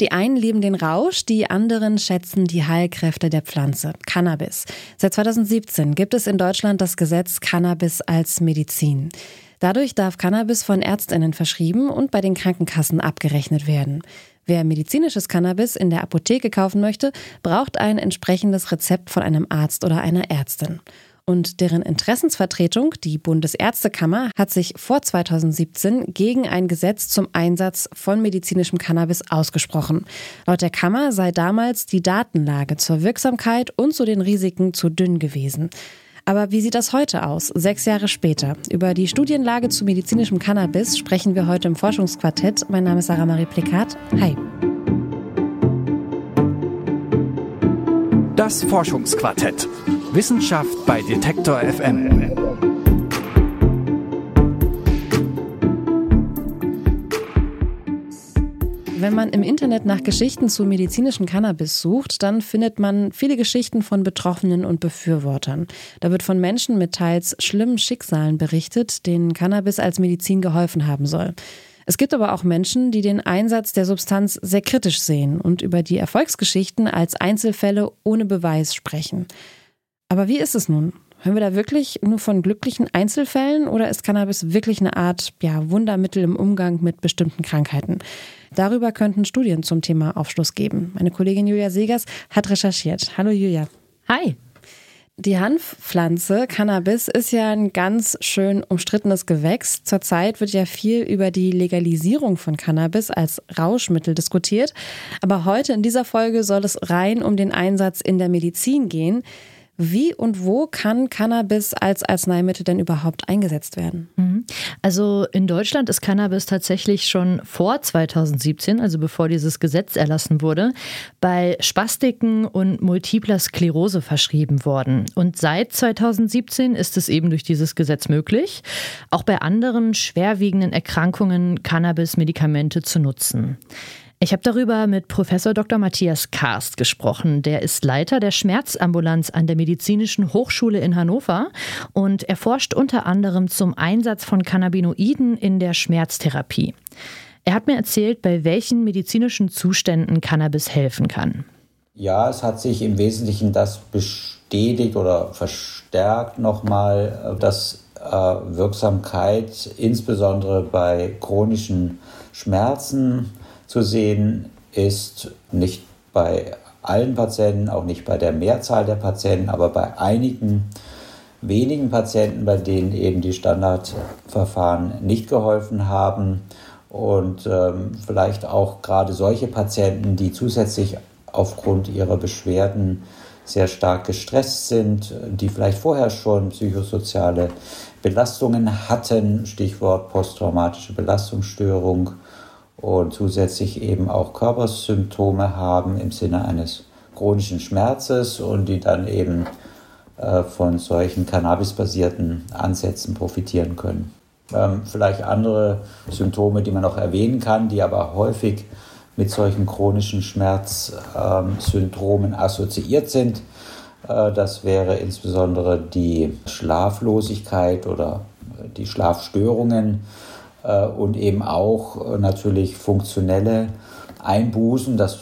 Die einen lieben den Rausch, die anderen schätzen die Heilkräfte der Pflanze, Cannabis. Seit 2017 gibt es in Deutschland das Gesetz Cannabis als Medizin. Dadurch darf Cannabis von Ärztinnen verschrieben und bei den Krankenkassen abgerechnet werden. Wer medizinisches Cannabis in der Apotheke kaufen möchte, braucht ein entsprechendes Rezept von einem Arzt oder einer Ärztin. Und deren Interessensvertretung, die Bundesärztekammer, hat sich vor 2017 gegen ein Gesetz zum Einsatz von medizinischem Cannabis ausgesprochen. Laut der Kammer sei damals die Datenlage zur Wirksamkeit und zu den Risiken zu dünn gewesen. Aber wie sieht das heute aus, sechs Jahre später? Über die Studienlage zu medizinischem Cannabis sprechen wir heute im Forschungsquartett. Mein Name ist Sarah Marie Plikat. Hi. Das Forschungsquartett. Wissenschaft bei Detektor FM. Wenn man im Internet nach Geschichten zu medizinischem Cannabis sucht, dann findet man viele Geschichten von Betroffenen und Befürwortern. Da wird von Menschen mit teils schlimmen Schicksalen berichtet, denen Cannabis als Medizin geholfen haben soll. Es gibt aber auch Menschen, die den Einsatz der Substanz sehr kritisch sehen und über die Erfolgsgeschichten als Einzelfälle ohne Beweis sprechen. Aber wie ist es nun? Hören wir da wirklich nur von glücklichen Einzelfällen oder ist Cannabis wirklich eine Art ja, Wundermittel im Umgang mit bestimmten Krankheiten? Darüber könnten Studien zum Thema Aufschluss geben. Meine Kollegin Julia Segers hat recherchiert. Hallo Julia. Hi. Die Hanfpflanze Cannabis ist ja ein ganz schön umstrittenes Gewächs. Zurzeit wird ja viel über die Legalisierung von Cannabis als Rauschmittel diskutiert. Aber heute in dieser Folge soll es rein um den Einsatz in der Medizin gehen. Wie und wo kann Cannabis als Arzneimittel denn überhaupt eingesetzt werden? Mhm. Also in Deutschland ist Cannabis tatsächlich schon vor 2017, also bevor dieses Gesetz erlassen wurde, bei Spastiken und multipler Sklerose verschrieben worden. Und seit 2017 ist es eben durch dieses Gesetz möglich, auch bei anderen schwerwiegenden Erkrankungen Cannabis-Medikamente zu nutzen. Ich habe darüber mit Professor Dr. Matthias Karst gesprochen. Der ist Leiter der Schmerzambulanz an der Medizinischen Hochschule in Hannover und er forscht unter anderem zum Einsatz von Cannabinoiden in der Schmerztherapie. Er hat mir erzählt, bei welchen medizinischen Zuständen Cannabis helfen kann. Ja, es hat sich im Wesentlichen das bestätigt oder verstärkt nochmal, dass äh, Wirksamkeit insbesondere bei chronischen Schmerzen zu sehen ist, nicht bei allen Patienten, auch nicht bei der Mehrzahl der Patienten, aber bei einigen wenigen Patienten, bei denen eben die Standardverfahren nicht geholfen haben. Und ähm, vielleicht auch gerade solche Patienten, die zusätzlich aufgrund ihrer Beschwerden sehr stark gestresst sind, die vielleicht vorher schon psychosoziale Belastungen hatten, Stichwort posttraumatische Belastungsstörung und zusätzlich eben auch Körpersymptome haben im Sinne eines chronischen Schmerzes und die dann eben äh, von solchen cannabisbasierten Ansätzen profitieren können. Ähm, vielleicht andere Symptome, die man noch erwähnen kann, die aber häufig mit solchen chronischen Schmerzsyndromen ähm, assoziiert sind. Äh, das wäre insbesondere die Schlaflosigkeit oder die Schlafstörungen und eben auch äh, natürlich funktionelle Einbußen, dass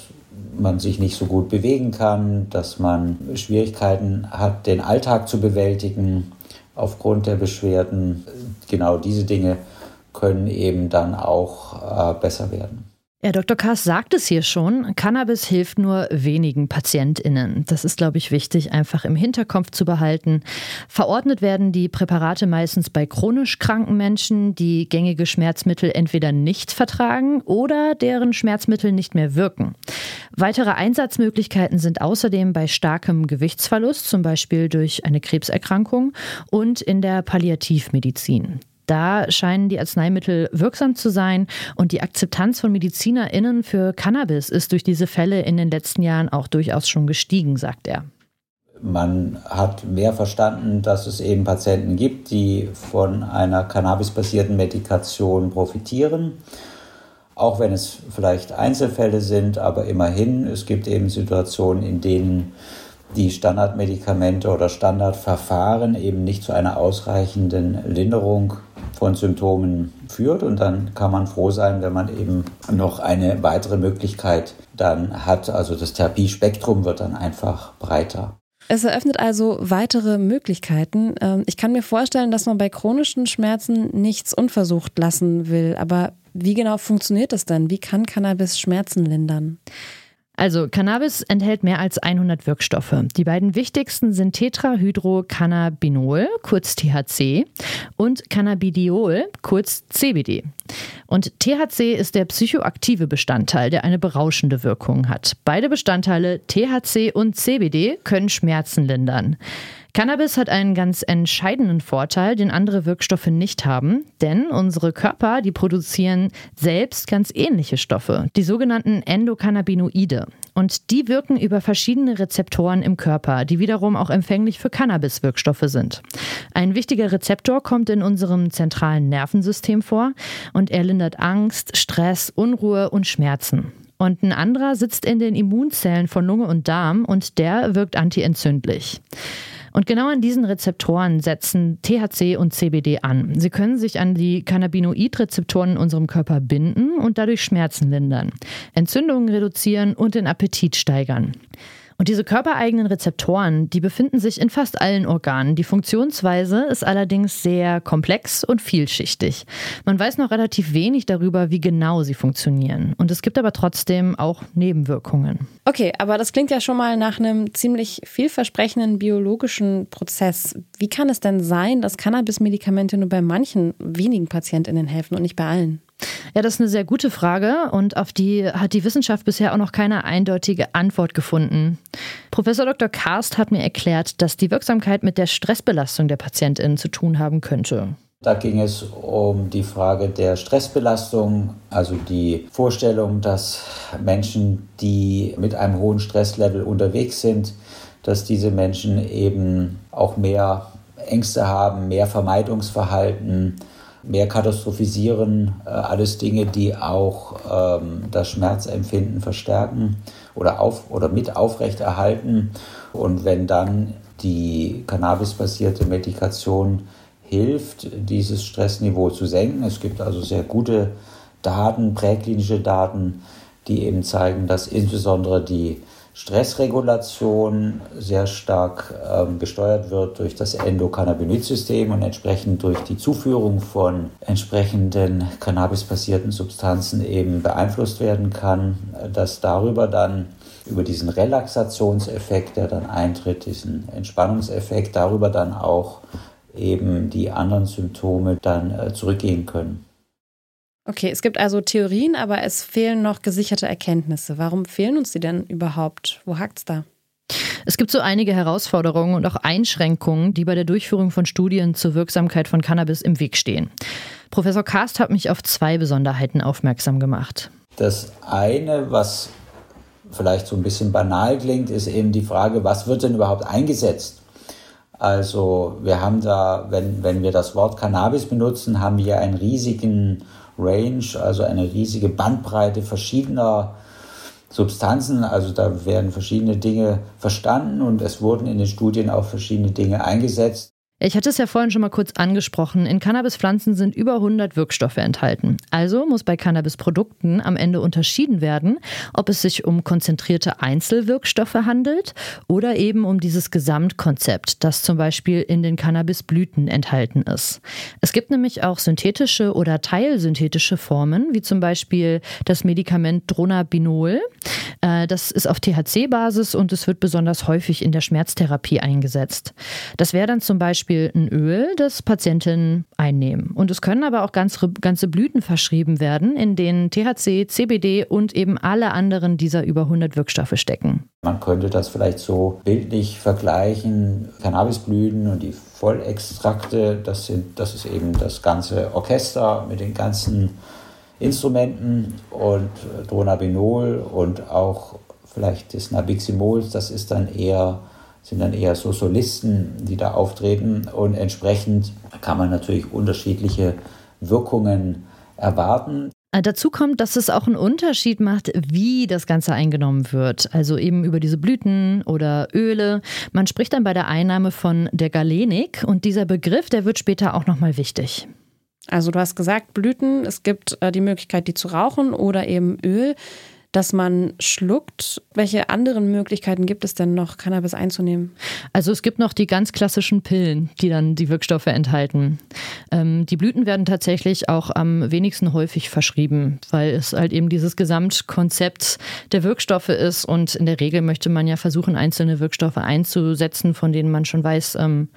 man sich nicht so gut bewegen kann, dass man Schwierigkeiten hat, den Alltag zu bewältigen aufgrund der Beschwerden. Genau diese Dinge können eben dann auch äh, besser werden. Ja, Dr. Kass sagt es hier schon, Cannabis hilft nur wenigen PatientInnen. Das ist, glaube ich, wichtig, einfach im Hinterkopf zu behalten. Verordnet werden die Präparate meistens bei chronisch kranken Menschen, die gängige Schmerzmittel entweder nicht vertragen oder deren Schmerzmittel nicht mehr wirken. Weitere Einsatzmöglichkeiten sind außerdem bei starkem Gewichtsverlust, zum Beispiel durch eine Krebserkrankung, und in der Palliativmedizin. Da scheinen die Arzneimittel wirksam zu sein und die Akzeptanz von MedizinerInnen für Cannabis ist durch diese Fälle in den letzten Jahren auch durchaus schon gestiegen, sagt er. Man hat mehr verstanden, dass es eben Patienten gibt, die von einer cannabisbasierten Medikation profitieren. Auch wenn es vielleicht Einzelfälle sind, aber immerhin, es gibt eben Situationen, in denen die Standardmedikamente oder Standardverfahren eben nicht zu einer ausreichenden Linderung von Symptomen führt. Und dann kann man froh sein, wenn man eben noch eine weitere Möglichkeit dann hat. Also das Therapiespektrum wird dann einfach breiter. Es eröffnet also weitere Möglichkeiten. Ähm, ich kann mir vorstellen, dass man bei chronischen Schmerzen nichts unversucht lassen will. Aber wie genau funktioniert das denn? Wie kann Cannabis Schmerzen lindern? Also Cannabis enthält mehr als 100 Wirkstoffe. Die beiden wichtigsten sind Tetrahydrocannabinol, kurz THC, und Cannabidiol, kurz CBD. Und THC ist der psychoaktive Bestandteil, der eine berauschende Wirkung hat. Beide Bestandteile, THC und CBD, können Schmerzen lindern. Cannabis hat einen ganz entscheidenden Vorteil, den andere Wirkstoffe nicht haben, denn unsere Körper, die produzieren selbst ganz ähnliche Stoffe, die sogenannten Endokannabinoide. Und die wirken über verschiedene Rezeptoren im Körper, die wiederum auch empfänglich für Cannabis-Wirkstoffe sind. Ein wichtiger Rezeptor kommt in unserem zentralen Nervensystem vor und er lindert Angst, Stress, Unruhe und Schmerzen. Und ein anderer sitzt in den Immunzellen von Lunge und Darm und der wirkt antientzündlich. Und genau an diesen Rezeptoren setzen THC und CBD an. Sie können sich an die Cannabinoidrezeptoren in unserem Körper binden und dadurch Schmerzen lindern, Entzündungen reduzieren und den Appetit steigern. Und diese körpereigenen Rezeptoren, die befinden sich in fast allen Organen. Die Funktionsweise ist allerdings sehr komplex und vielschichtig. Man weiß noch relativ wenig darüber, wie genau sie funktionieren. Und es gibt aber trotzdem auch Nebenwirkungen. Okay, aber das klingt ja schon mal nach einem ziemlich vielversprechenden biologischen Prozess. Wie kann es denn sein, dass Cannabis-Medikamente nur bei manchen wenigen PatientInnen helfen und nicht bei allen? Ja, das ist eine sehr gute Frage und auf die hat die Wissenschaft bisher auch noch keine eindeutige Antwort gefunden. Professor Dr. Karst hat mir erklärt, dass die Wirksamkeit mit der Stressbelastung der PatientInnen zu tun haben könnte. Da ging es um die Frage der Stressbelastung, also die Vorstellung, dass Menschen, die mit einem hohen Stresslevel unterwegs sind, dass diese Menschen eben auch mehr Ängste haben, mehr Vermeidungsverhalten, mehr katastrophisieren, äh, alles Dinge, die auch ähm, das Schmerzempfinden verstärken oder, auf, oder mit aufrechterhalten. Und wenn dann die cannabisbasierte Medikation hilft, dieses Stressniveau zu senken, es gibt also sehr gute Daten, präklinische Daten, die eben zeigen, dass insbesondere die Stressregulation sehr stark ähm, gesteuert wird durch das Endokannabinoid-System und entsprechend durch die Zuführung von entsprechenden cannabisbasierten Substanzen eben beeinflusst werden kann, dass darüber dann über diesen Relaxationseffekt, der dann eintritt, diesen Entspannungseffekt, darüber dann auch eben die anderen Symptome dann äh, zurückgehen können. Okay, es gibt also Theorien, aber es fehlen noch gesicherte Erkenntnisse. Warum fehlen uns die denn überhaupt? Wo hakt es da? Es gibt so einige Herausforderungen und auch Einschränkungen, die bei der Durchführung von Studien zur Wirksamkeit von Cannabis im Weg stehen. Professor Karst hat mich auf zwei Besonderheiten aufmerksam gemacht. Das eine, was vielleicht so ein bisschen banal klingt, ist eben die Frage, was wird denn überhaupt eingesetzt? Also wir haben da, wenn, wenn wir das Wort Cannabis benutzen, haben wir einen riesigen Range, also eine riesige Bandbreite verschiedener Substanzen. Also da werden verschiedene Dinge verstanden und es wurden in den Studien auch verschiedene Dinge eingesetzt. Ich hatte es ja vorhin schon mal kurz angesprochen. In Cannabispflanzen sind über 100 Wirkstoffe enthalten. Also muss bei Cannabisprodukten am Ende unterschieden werden, ob es sich um konzentrierte Einzelwirkstoffe handelt oder eben um dieses Gesamtkonzept, das zum Beispiel in den Cannabisblüten enthalten ist. Es gibt nämlich auch synthetische oder teilsynthetische Formen, wie zum Beispiel das Medikament Dronabinol. Äh, das ist auf THC-Basis und es wird besonders häufig in der Schmerztherapie eingesetzt. Das wäre dann zum Beispiel Beispiel ein Öl, das Patientinnen einnehmen. Und es können aber auch ganz, ganze Blüten verschrieben werden, in denen THC, CBD und eben alle anderen dieser über 100 Wirkstoffe stecken. Man könnte das vielleicht so bildlich vergleichen. Cannabisblüten und die Vollextrakte, das, sind, das ist eben das ganze Orchester mit den ganzen Instrumenten und Dronabinol und auch vielleicht das Nabiximol, das ist dann eher sind dann eher so Solisten, die da auftreten und entsprechend kann man natürlich unterschiedliche Wirkungen erwarten. Äh, dazu kommt, dass es auch einen Unterschied macht, wie das Ganze eingenommen wird. Also eben über diese Blüten oder Öle. Man spricht dann bei der Einnahme von der Galenik und dieser Begriff, der wird später auch nochmal wichtig. Also du hast gesagt, Blüten, es gibt äh, die Möglichkeit, die zu rauchen oder eben Öl dass man schluckt. Welche anderen Möglichkeiten gibt es denn noch, Cannabis einzunehmen? Also es gibt noch die ganz klassischen Pillen, die dann die Wirkstoffe enthalten. Ähm, die Blüten werden tatsächlich auch am wenigsten häufig verschrieben, weil es halt eben dieses Gesamtkonzept der Wirkstoffe ist und in der Regel möchte man ja versuchen, einzelne Wirkstoffe einzusetzen, von denen man schon weiß, ähm,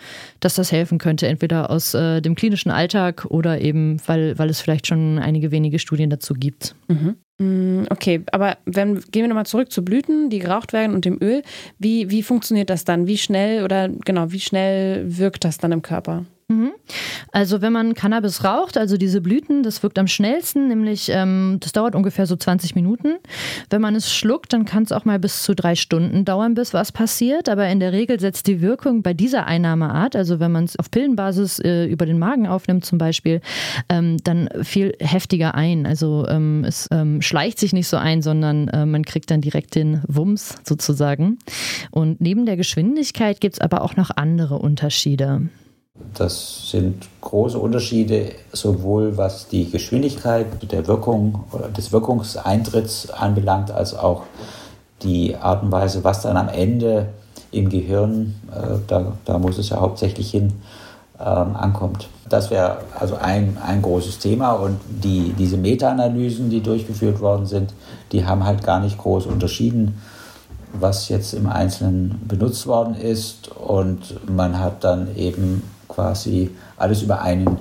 dass das helfen könnte, entweder aus äh, dem klinischen Alltag oder eben, weil, weil es vielleicht schon einige wenige Studien dazu gibt. Mhm. Mm, okay, aber wenn, gehen wir nochmal zurück zu Blüten, die geraucht werden und dem Öl. Wie, wie funktioniert das dann? Wie schnell oder genau, wie schnell wirkt das dann im Körper? Mhm. Also wenn man Cannabis raucht, also diese Blüten, das wirkt am schnellsten, nämlich ähm, das dauert ungefähr so 20 Minuten. Wenn man es schluckt, dann kann es auch mal bis zu drei Stunden dauern, bis was passiert. Aber in der Regel setzt die Wirkung bei dieser Einnahmeart, also wenn man es auf Pillenbasis äh, über den Magen aufnimmt zum Beispiel, ähm, dann viel heftiger ein. Also ähm, es ähm, schleicht sich nicht so ein, sondern äh, man kriegt dann direkt den Wumms sozusagen. Und neben der Geschwindigkeit gibt es aber auch noch andere Unterschiede. Das sind große Unterschiede, sowohl was die Geschwindigkeit der Wirkung oder des Wirkungseintritts anbelangt, als auch die Art und Weise, was dann am Ende im Gehirn, äh, da, da muss es ja hauptsächlich hin, ähm, ankommt. Das wäre also ein, ein großes Thema und die, diese Meta-Analysen, die durchgeführt worden sind, die haben halt gar nicht groß unterschieden was jetzt im Einzelnen benutzt worden ist. Und man hat dann eben quasi alles über einen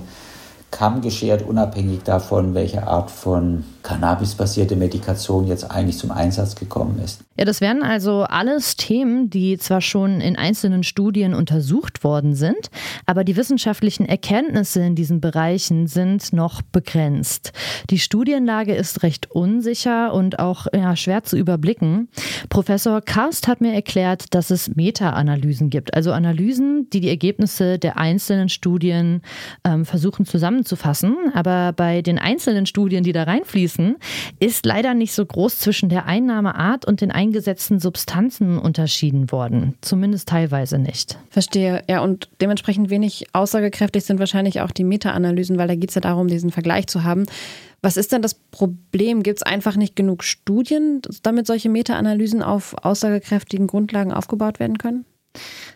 Kamm geschert, unabhängig davon, welche Art von cannabisbasierte Medikation jetzt eigentlich zum Einsatz gekommen ist. Ja, das wären also alles Themen, die zwar schon in einzelnen Studien untersucht worden sind, aber die wissenschaftlichen Erkenntnisse in diesen Bereichen sind noch begrenzt. Die Studienlage ist recht unsicher und auch ja, schwer zu überblicken. Professor Karst hat mir erklärt, dass es Meta-Analysen gibt, also Analysen, die die Ergebnisse der einzelnen Studien ähm, versuchen zusammenzufassen. Aber bei den einzelnen Studien, die da reinfließen, ist leider nicht so groß zwischen der Einnahmeart und den eingesetzten Substanzen unterschieden worden. Zumindest teilweise nicht. Verstehe. Ja, und dementsprechend wenig aussagekräftig sind wahrscheinlich auch die Meta-Analysen, weil da geht es ja darum, diesen Vergleich zu haben. Was ist denn das Problem? Gibt es einfach nicht genug Studien, damit solche Meta-Analysen auf aussagekräftigen Grundlagen aufgebaut werden können?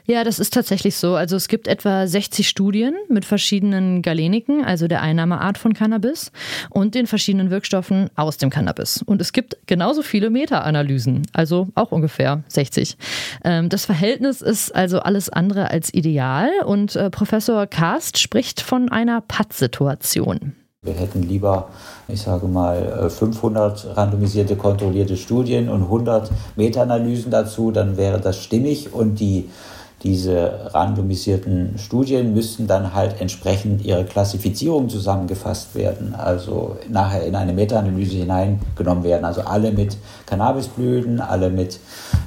Ja, das ist tatsächlich so. Also es gibt etwa 60 Studien mit verschiedenen Galeniken, also der Einnahmeart von Cannabis und den verschiedenen Wirkstoffen aus dem Cannabis. Und es gibt genauso viele Meta-Analysen, also auch ungefähr 60. Ähm, das Verhältnis ist also alles andere als ideal und äh, Professor Karst spricht von einer Pattsituation. Wir hätten lieber, ich sage mal, 500 äh, randomisierte kontrollierte Studien und 100 Meta-Analysen dazu, dann wäre das stimmig und die diese randomisierten Studien müssten dann halt entsprechend ihre Klassifizierung zusammengefasst werden, also nachher in eine Meta-Analyse hineingenommen werden. Also alle mit Cannabisblüten, alle mit,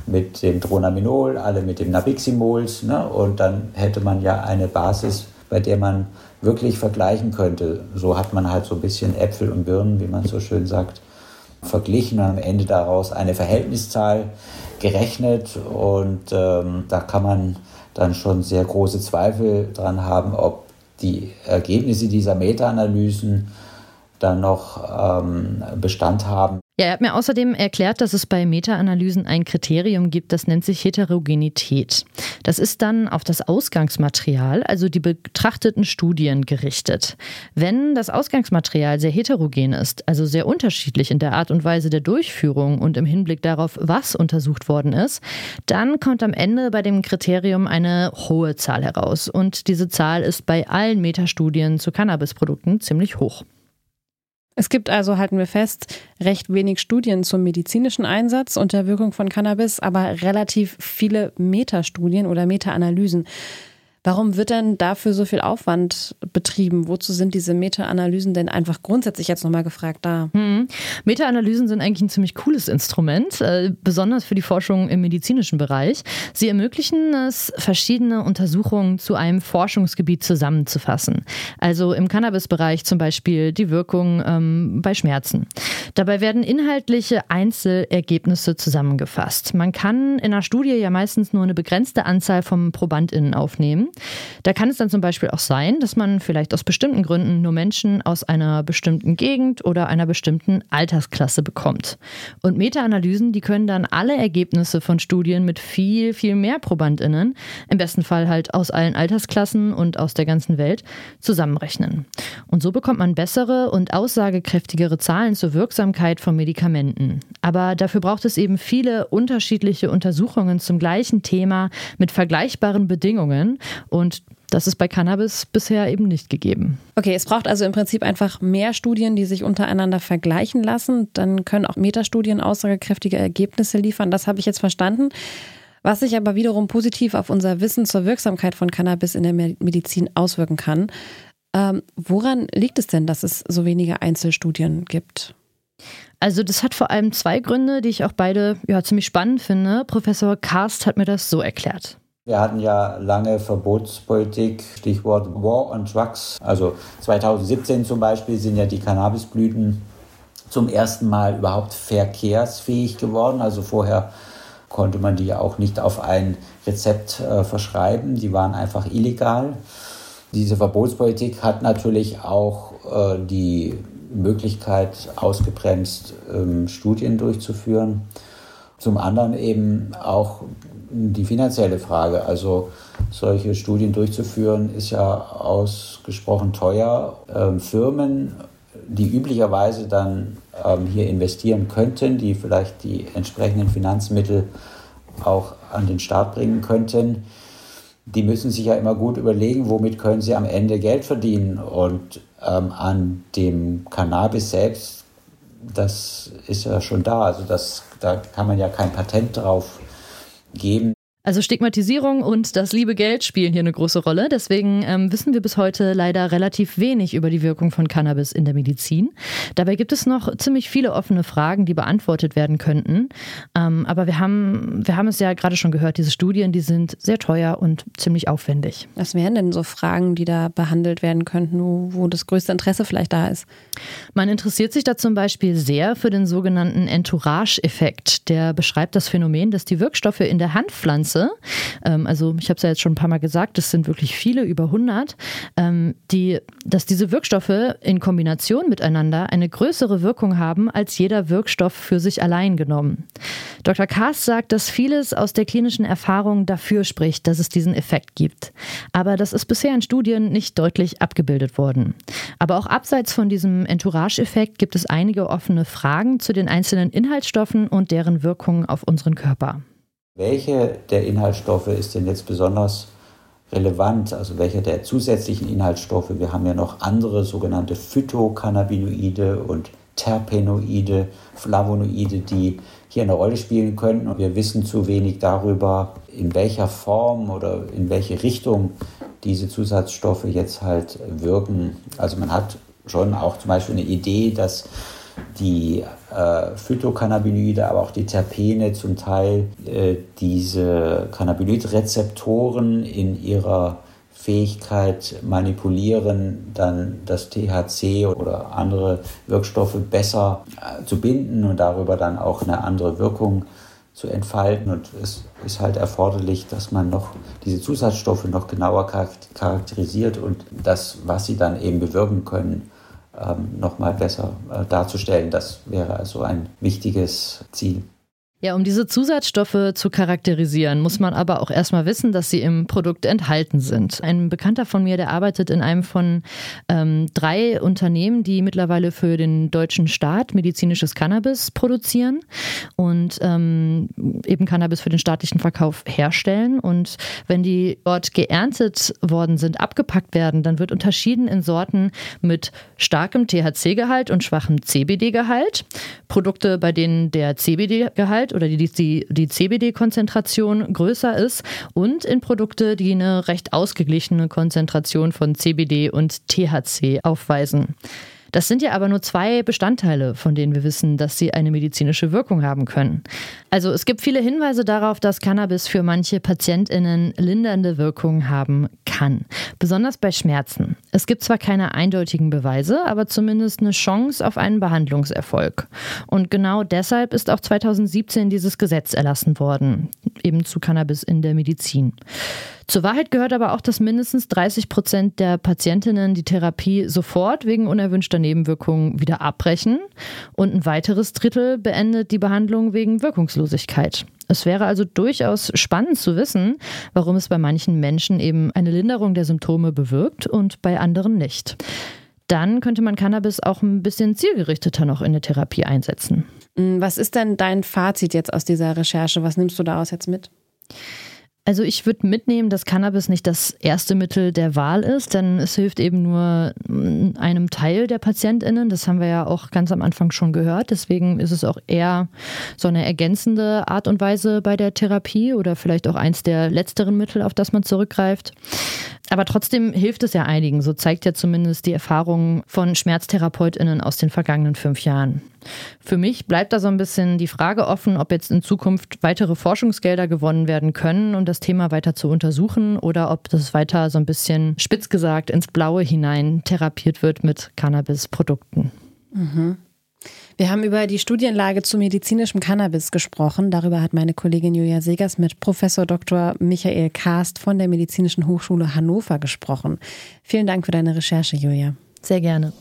mit dem Dronaminol, alle mit dem Nabiximols. Ne? Und dann hätte man ja eine Basis, bei der man wirklich vergleichen könnte. So hat man halt so ein bisschen Äpfel und Birnen, wie man so schön sagt, verglichen und am Ende daraus eine Verhältniszahl gerechnet. Und ähm, da kann man dann schon sehr große Zweifel dran haben, ob die Ergebnisse dieser Meta-Analysen dann noch ähm, Bestand haben. Ja, er hat mir außerdem erklärt, dass es bei Meta-Analysen ein Kriterium gibt, das nennt sich Heterogenität. Das ist dann auf das Ausgangsmaterial, also die betrachteten Studien gerichtet. Wenn das Ausgangsmaterial sehr heterogen ist, also sehr unterschiedlich in der Art und Weise der Durchführung und im Hinblick darauf, was untersucht worden ist, dann kommt am Ende bei dem Kriterium eine hohe Zahl heraus. Und diese Zahl ist bei allen Metastudien zu Cannabisprodukten ziemlich hoch. Es gibt also, halten wir fest, recht wenig Studien zum medizinischen Einsatz und der Wirkung von Cannabis, aber relativ viele Metastudien oder Meta-Analysen. Warum wird denn dafür so viel Aufwand betrieben? Wozu sind diese Meta-Analysen denn einfach grundsätzlich jetzt nochmal gefragt da? Hm. Meta-Analysen sind eigentlich ein ziemlich cooles Instrument, äh, besonders für die Forschung im medizinischen Bereich. Sie ermöglichen es, verschiedene Untersuchungen zu einem Forschungsgebiet zusammenzufassen. Also im Cannabis-Bereich zum Beispiel die Wirkung ähm, bei Schmerzen. Dabei werden inhaltliche Einzelergebnisse zusammengefasst. Man kann in einer Studie ja meistens nur eine begrenzte Anzahl von ProbandInnen aufnehmen. Da kann es dann zum Beispiel auch sein, dass man vielleicht aus bestimmten Gründen nur Menschen aus einer bestimmten Gegend oder einer bestimmten Altersklasse bekommt. Und Meta-Analysen, die können dann alle Ergebnisse von Studien mit viel, viel mehr ProbandInnen, im besten Fall halt aus allen Altersklassen und aus der ganzen Welt, zusammenrechnen. Und so bekommt man bessere und aussagekräftigere Zahlen zur Wirksamkeit von Medikamenten. Aber dafür braucht es eben viele unterschiedliche Untersuchungen zum gleichen Thema mit vergleichbaren Bedingungen und das ist bei Cannabis bisher eben nicht gegeben. Okay, es braucht also im Prinzip einfach mehr Studien, die sich untereinander vergleichen lassen. Dann können auch Metastudien aussagekräftige Ergebnisse liefern. Das habe ich jetzt verstanden. Was sich aber wiederum positiv auf unser Wissen zur Wirksamkeit von Cannabis in der Medizin auswirken kann. Ähm, woran liegt es denn, dass es so wenige Einzelstudien gibt? Also das hat vor allem zwei Gründe, die ich auch beide ja, ziemlich spannend finde. Professor Karst hat mir das so erklärt. Wir hatten ja lange Verbotspolitik, Stichwort War on Drugs. Also 2017 zum Beispiel sind ja die Cannabisblüten zum ersten Mal überhaupt verkehrsfähig geworden. Also vorher konnte man die ja auch nicht auf ein Rezept äh, verschreiben. Die waren einfach illegal. Diese Verbotspolitik hat natürlich auch äh, die Möglichkeit ausgebremst, ähm, Studien durchzuführen. Zum anderen eben auch die finanzielle Frage. Also solche Studien durchzuführen, ist ja ausgesprochen teuer. Ähm, Firmen, die üblicherweise dann ähm, hier investieren könnten, die vielleicht die entsprechenden Finanzmittel auch an den Start bringen könnten, die müssen sich ja immer gut überlegen, womit können sie am Ende Geld verdienen. Und ähm, an dem Cannabis selbst, das ist ja schon da. Also das, da kann man ja kein Patent drauf geben. Also Stigmatisierung und das liebe Geld spielen hier eine große Rolle. Deswegen ähm, wissen wir bis heute leider relativ wenig über die Wirkung von Cannabis in der Medizin. Dabei gibt es noch ziemlich viele offene Fragen, die beantwortet werden könnten. Ähm, aber wir haben, wir haben es ja gerade schon gehört, diese Studien, die sind sehr teuer und ziemlich aufwendig. Was wären denn so Fragen, die da behandelt werden könnten, wo, wo das größte Interesse vielleicht da ist? Man interessiert sich da zum Beispiel sehr für den sogenannten Entourage-Effekt. Der beschreibt das Phänomen, dass die Wirkstoffe in der Handpflanze Maße. Ähm, also ich habe es ja jetzt schon ein paar Mal gesagt, das sind wirklich viele, über 100, ähm, die, dass diese Wirkstoffe in Kombination miteinander eine größere Wirkung haben als jeder Wirkstoff für sich allein genommen. Dr. Kaas sagt, dass vieles aus der klinischen Erfahrung dafür spricht, dass es diesen Effekt gibt. Aber das ist bisher in Studien nicht deutlich abgebildet worden. Aber auch abseits von diesem Entourage-Effekt gibt es einige offene Fragen zu den einzelnen Inhaltsstoffen und deren Wirkung auf unseren Körper. Welche der Inhaltsstoffe ist denn jetzt besonders relevant? Also welche der zusätzlichen Inhaltsstoffe? Wir haben ja noch andere sogenannte Phytocannabinoide und Terpenoide, Flavonoide, die hier eine Rolle spielen können. Und wir wissen zu wenig darüber, in welcher Form oder in welche Richtung diese Zusatzstoffe jetzt halt wirken. Also man hat schon auch zum Beispiel eine Idee, dass die äh, Phytocannabinoide, aber auch die Terpene zum Teil äh, diese Cannabinoidrezeptoren in ihrer Fähigkeit manipulieren, dann das THC oder andere Wirkstoffe besser äh, zu binden und darüber dann auch eine andere Wirkung zu entfalten. Und es ist halt erforderlich, dass man noch diese Zusatzstoffe noch genauer charakterisiert und das, was sie dann eben bewirken können, ähm, nochmal besser äh, darzustellen. Das wäre also ein wichtiges Ziel. Ja, um diese Zusatzstoffe zu charakterisieren, muss man aber auch erstmal wissen, dass sie im Produkt enthalten sind. Ein Bekannter von mir, der arbeitet in einem von ähm, drei Unternehmen, die mittlerweile für den deutschen Staat medizinisches Cannabis produzieren und ähm, eben Cannabis für den staatlichen Verkauf herstellen. Und wenn die dort geerntet worden sind, abgepackt werden, dann wird unterschieden in Sorten mit starkem THC-Gehalt und schwachem CBD-Gehalt. Produkte, bei denen der CBD-Gehalt Gehalt oder die, die, die CBD-Konzentration größer ist und in Produkte, die eine recht ausgeglichene Konzentration von CBD und THC aufweisen. Das sind ja aber nur zwei Bestandteile, von denen wir wissen, dass sie eine medizinische Wirkung haben können. Also es gibt viele Hinweise darauf, dass Cannabis für manche Patientinnen lindernde Wirkungen haben kann, besonders bei Schmerzen. Es gibt zwar keine eindeutigen Beweise, aber zumindest eine Chance auf einen Behandlungserfolg. Und genau deshalb ist auch 2017 dieses Gesetz erlassen worden, eben zu Cannabis in der Medizin. Zur Wahrheit gehört aber auch, dass mindestens 30 Prozent der Patientinnen die Therapie sofort wegen unerwünschter Nebenwirkungen wieder abbrechen und ein weiteres Drittel beendet die Behandlung wegen Wirkungslosigkeit. Es wäre also durchaus spannend zu wissen, warum es bei manchen Menschen eben eine Linderung der Symptome bewirkt und bei anderen nicht. Dann könnte man Cannabis auch ein bisschen zielgerichteter noch in der Therapie einsetzen. Was ist denn dein Fazit jetzt aus dieser Recherche? Was nimmst du daraus jetzt mit? Also ich würde mitnehmen, dass Cannabis nicht das erste Mittel der Wahl ist, denn es hilft eben nur einem Teil der Patientinnen. Das haben wir ja auch ganz am Anfang schon gehört. Deswegen ist es auch eher so eine ergänzende Art und Weise bei der Therapie oder vielleicht auch eins der letzteren Mittel, auf das man zurückgreift. Aber trotzdem hilft es ja einigen. So zeigt ja zumindest die Erfahrung von SchmerztherapeutInnen aus den vergangenen fünf Jahren. Für mich bleibt da so ein bisschen die Frage offen, ob jetzt in Zukunft weitere Forschungsgelder gewonnen werden können, um das Thema weiter zu untersuchen oder ob das weiter so ein bisschen spitz gesagt ins Blaue hinein therapiert wird mit Cannabis-Produkten. Mhm. Wir haben über die Studienlage zu medizinischem Cannabis gesprochen. Darüber hat meine Kollegin Julia Segers mit Professor Dr. Michael Karst von der Medizinischen Hochschule Hannover gesprochen. Vielen Dank für deine Recherche, Julia. Sehr gerne.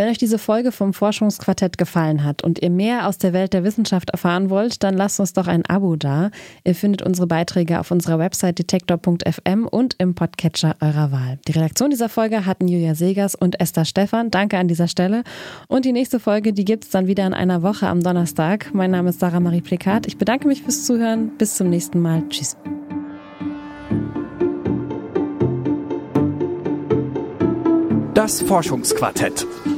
Wenn euch diese Folge vom Forschungsquartett gefallen hat und ihr mehr aus der Welt der Wissenschaft erfahren wollt, dann lasst uns doch ein Abo da. Ihr findet unsere Beiträge auf unserer Website detektor.fm und im Podcatcher eurer Wahl. Die Redaktion dieser Folge hatten Julia Segers und Esther Stephan. Danke an dieser Stelle. Und die nächste Folge, die gibt es dann wieder in einer Woche am Donnerstag. Mein Name ist Sarah Marie Plikat. Ich bedanke mich fürs Zuhören. Bis zum nächsten Mal. Tschüss. Das Forschungsquartett.